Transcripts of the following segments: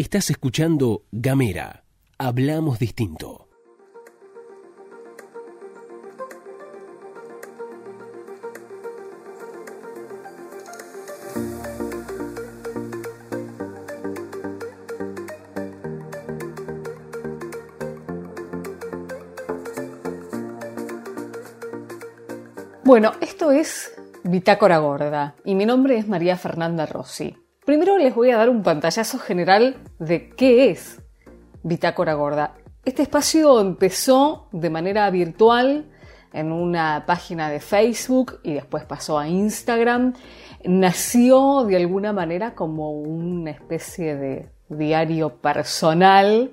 Estás escuchando Gamera. Hablamos distinto. Bueno, esto es Bitácora Gorda y mi nombre es María Fernanda Rossi. Primero les voy a dar un pantallazo general de qué es Bitácora Gorda. Este espacio empezó de manera virtual en una página de Facebook y después pasó a Instagram. Nació de alguna manera como una especie de diario personal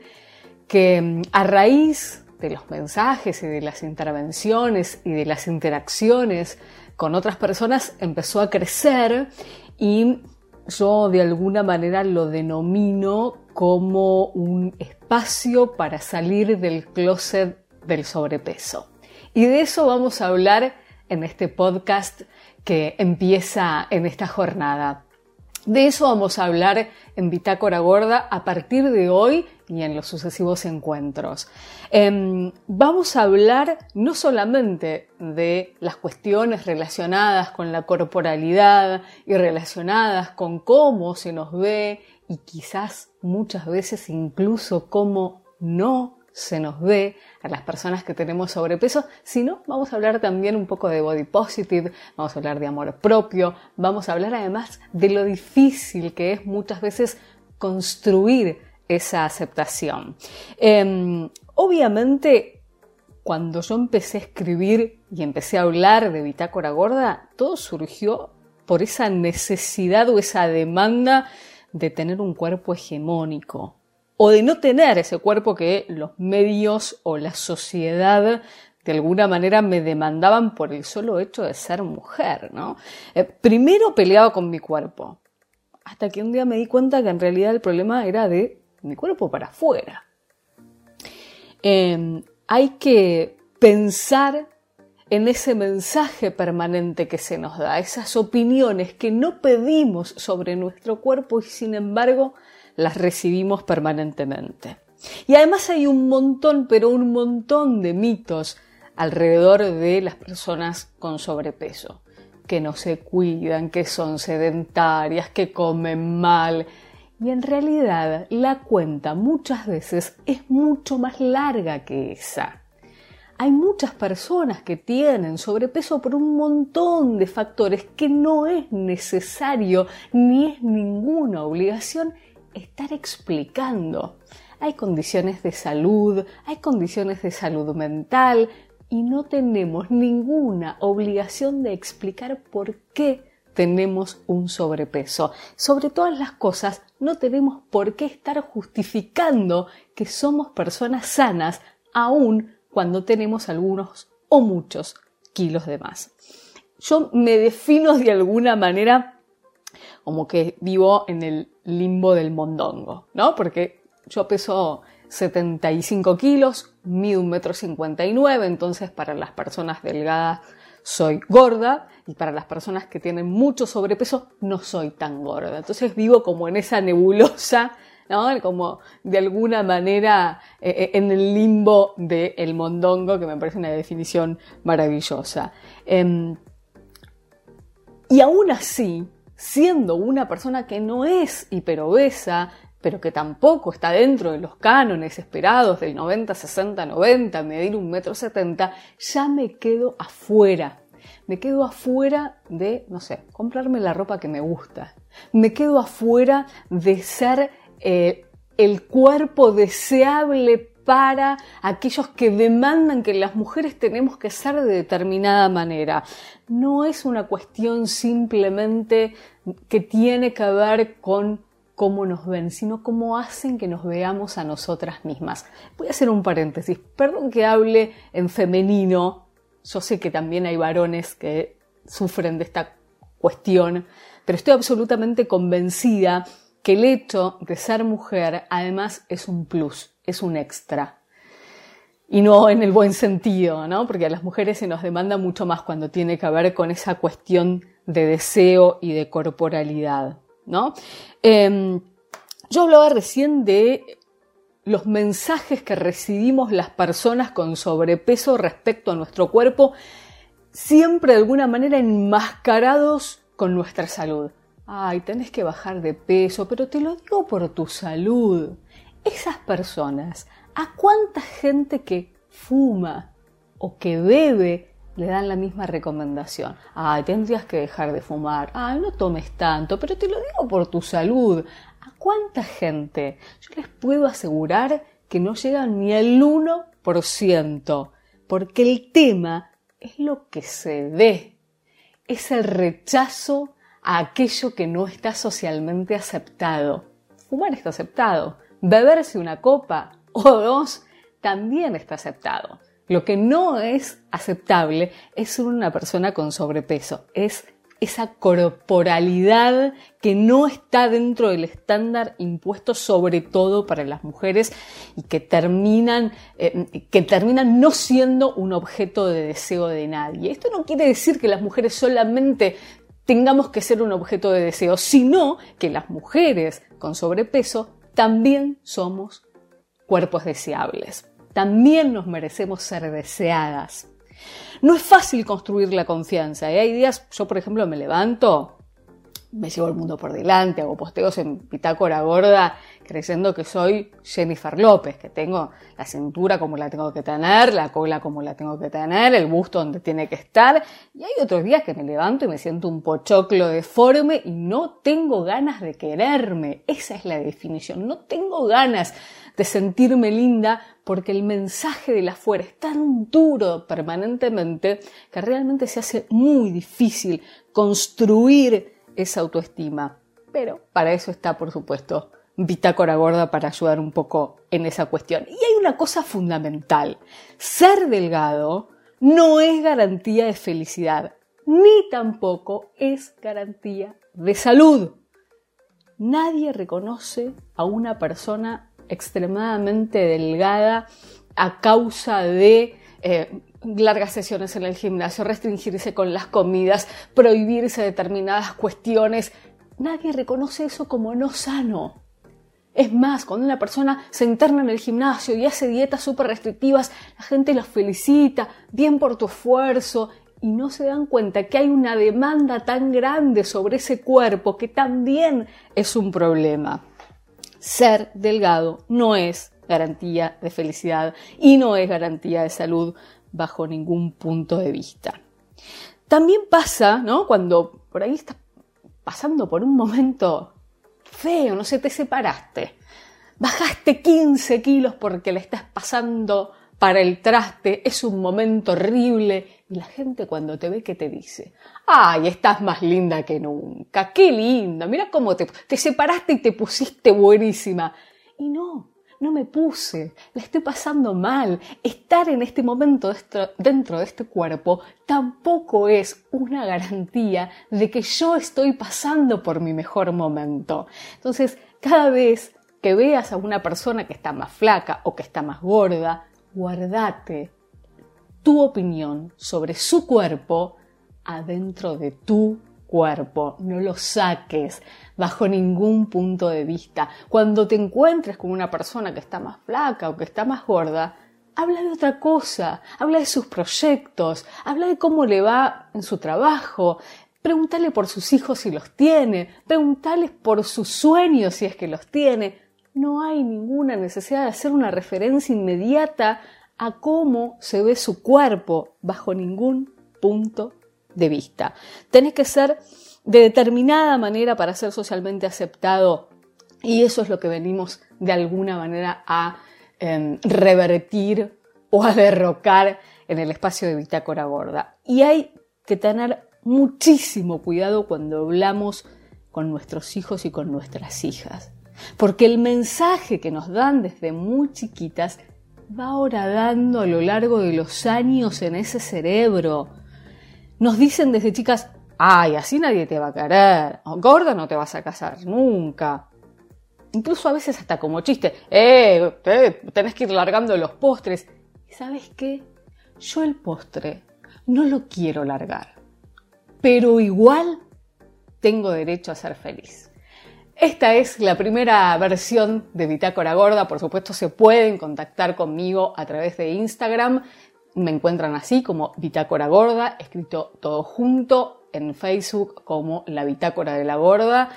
que a raíz de los mensajes y de las intervenciones y de las interacciones con otras personas empezó a crecer y yo de alguna manera lo denomino como un espacio para salir del closet del sobrepeso. Y de eso vamos a hablar en este podcast que empieza en esta jornada. De eso vamos a hablar en Bitácora Gorda a partir de hoy y en los sucesivos encuentros. Em, vamos a hablar no solamente de las cuestiones relacionadas con la corporalidad y relacionadas con cómo se nos ve y quizás muchas veces incluso cómo no se nos ve a las personas que tenemos sobrepeso, sino vamos a hablar también un poco de body positive, vamos a hablar de amor propio, vamos a hablar además de lo difícil que es muchas veces construir esa aceptación. Em, obviamente, cuando yo empecé a escribir y empecé a hablar de bitácora gorda, todo surgió por esa necesidad o esa demanda de tener un cuerpo hegemónico, o de no tener ese cuerpo que los medios o la sociedad de alguna manera me demandaban por el solo hecho de ser mujer, ¿no? Eh, primero peleaba con mi cuerpo, hasta que un día me di cuenta que en realidad el problema era de mi cuerpo para afuera. Em, hay que pensar en ese mensaje permanente que se nos da, esas opiniones que no pedimos sobre nuestro cuerpo y sin embargo las recibimos permanentemente. Y además hay un montón, pero un montón de mitos alrededor de las personas con sobrepeso, que no se cuidan, que son sedentarias, que comen mal. Y en realidad la cuenta muchas veces es mucho más larga que esa. Hay muchas personas que tienen sobrepeso por un montón de factores que no es necesario ni es ninguna obligación estar explicando. Hay condiciones de salud, hay condiciones de salud mental y no tenemos ninguna obligación de explicar por qué tenemos un sobrepeso. Sobre todas las cosas, no tenemos por qué estar justificando que somos personas sanas aún cuando tenemos algunos o muchos kilos de más. Yo me defino de alguna manera como que vivo en el limbo del mondongo, ¿no? Porque yo peso 75 kilos, mido un metro 59, entonces para las personas delgadas soy gorda y para las personas que tienen mucho sobrepeso no soy tan gorda. Entonces vivo como en esa nebulosa, ¿no? Como de alguna manera eh, eh, en el limbo del mondongo, que me parece una definición maravillosa. Em, y aún así, siendo una persona que no es hiperobesa, pero que tampoco está dentro de los cánones esperados del 90, 60, 90, medir un metro 70, ya me quedo afuera. Me quedo afuera de, no sé, comprarme la ropa que me gusta. Me quedo afuera de ser eh, el cuerpo deseable para aquellos que demandan que las mujeres tenemos que ser de determinada manera. No es una cuestión simplemente que tiene que ver con cómo nos ven, sino cómo hacen que nos veamos a nosotras mismas. Voy a hacer un paréntesis, perdón que hable en femenino, yo sé que también hay varones que sufren de esta cuestión, pero estoy absolutamente convencida que el hecho de ser mujer además es un plus, es un extra. Y no en el buen sentido, ¿no? Porque a las mujeres se nos demanda mucho más cuando tiene que ver con esa cuestión de deseo y de corporalidad, ¿no? Em, Yo hablaba recién de los mensajes que recibimos las personas con sobrepeso respecto a nuestro cuerpo, siempre de alguna manera enmascarados con nuestra salud. Ay, tenés que bajar de peso, pero te lo digo por tu salud. Esas personas, ¿a cuánta gente que fuma o que bebe le dan la misma recomendación. Ay, tendrías que dejar de fumar. Ay, no tomes tanto, pero te lo digo por tu salud. ¿A cuánta gente? Yo les puedo asegurar que no llegan ni al 1%, porque el tema es lo que se ve. Es el rechazo a aquello que no está socialmente aceptado. Fumar está aceptado. Beberse una copa o dos también está aceptado. Lo que no es aceptable es ser una persona con sobrepeso, es esa corporalidad que no está dentro del estándar impuesto sobre todo para las mujeres y que terminan, eh, que terminan no siendo un objeto de deseo de nadie. Esto no quiere decir que las mujeres solamente tengamos que ser un objeto de deseo, sino que las mujeres con sobrepeso también somos cuerpos deseables también nos merecemos ser deseadas. No es fácil construir la confianza. ¿eh? Hay días, yo por ejemplo me levanto, me llevo el mundo por delante, hago posteos en Pitácora Gorda creyendo que soy Jennifer López, que tengo la cintura como la tengo que tener, la cola como la tengo que tener, el busto donde tiene que estar. Y hay otros días que me levanto y me siento un pochoclo deforme y no tengo ganas de quererme. Esa es la definición. No tengo ganas de sentirme linda porque el mensaje de la afuera es tan duro permanentemente que realmente se hace muy difícil construir esa autoestima. Pero para eso está, por supuesto, Bitácora Gorda para ayudar un poco en esa cuestión. Y hay una cosa fundamental. Ser delgado no es garantía de felicidad, ni tampoco es garantía de salud. Nadie reconoce a una persona extremadamente delgada a causa de eh, largas sesiones en el gimnasio, restringirse con las comidas, prohibirse determinadas cuestiones. Nadie reconoce eso como no sano. Es más, cuando una persona se interna en el gimnasio y hace dietas súper restrictivas, la gente los felicita, bien por tu esfuerzo, y no se dan cuenta que hay una demanda tan grande sobre ese cuerpo que también es un problema ser delgado no es garantía de felicidad y no es garantía de salud bajo ningún punto de vista. También pasa, ¿no? Cuando por ahí estás pasando por un momento feo, no sé, te separaste, bajaste 15 kilos porque le estás pasando para el traste, es un momento horrible y la gente cuando te ve, ¿qué te dice? ¡Ay, estás más linda que nunca! ¡Qué linda! Mira cómo te, te separaste y te pusiste buenísima. Y no, no me puse, la estoy pasando mal. Estar en este momento dentro de este cuerpo tampoco es una garantía de que yo estoy pasando por mi mejor momento. Entonces, cada vez que veas a una persona que está más flaca o que está más gorda, guardate tu opinión sobre su cuerpo adentro de tu cuerpo. No lo saques bajo ningún punto de vista. Cuando te encuentres con una persona que está más flaca o que está más gorda, habla de otra cosa, habla de sus proyectos, habla de cómo le va en su trabajo, pregúntale por sus hijos si los tiene, pregúntale por sus sueños si es que los tiene. No hay ninguna necesidad de hacer una referencia inmediata a cómo se ve su cuerpo bajo ningún punto de vista. Tenés que ser de determinada manera para ser socialmente aceptado y eso es lo que venimos de alguna manera a em, revertir o a derrocar en el espacio de Bitácora Gorda. Y hay que tener muchísimo cuidado cuando hablamos con nuestros hijos y con nuestras hijas, porque el mensaje que nos dan desde muy chiquitas va horadando a lo largo de los años en ese cerebro. Nos dicen desde chicas, ay, así nadie te va a querer, gorda no te vas a casar nunca. Incluso a veces hasta como chiste, eh, tenés que ir largando los postres. ¿Y sabes qué? Yo el postre no lo quiero largar, pero igual tengo derecho a ser feliz. Esta es la primera versión de Bitácora Gorda. Por supuesto, se pueden contactar conmigo a través de Instagram. Me encuentran así como Bitácora Gorda, escrito todo junto en Facebook como La Bitácora de la Gorda.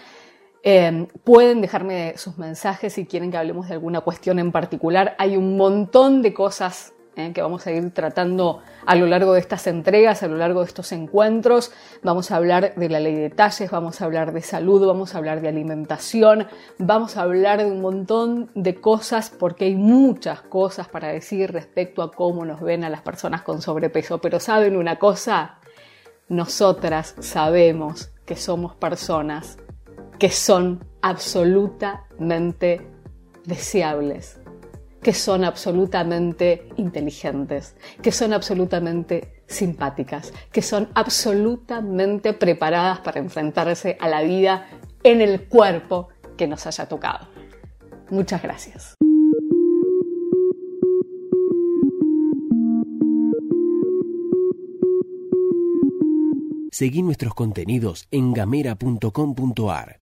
Eh, pueden dejarme sus mensajes si quieren que hablemos de alguna cuestión en particular. Hay un montón de cosas ¿eh? que vamos a ir tratando a lo largo de estas entregas, a lo largo de estos encuentros. Vamos a hablar de la ley de talles, vamos a hablar de salud, vamos a hablar de alimentación, vamos a hablar de un montón de cosas porque hay muchas cosas para decir respecto a cómo nos ven a las personas con sobrepeso. Pero saben una cosa, nosotras sabemos que somos personas que son absolutamente deseables que son absolutamente inteligentes, que son absolutamente simpáticas, que son absolutamente preparadas para enfrentarse a la vida en el cuerpo que nos haya tocado. Muchas gracias. Seguí nuestros contenidos en gamera.com.ar.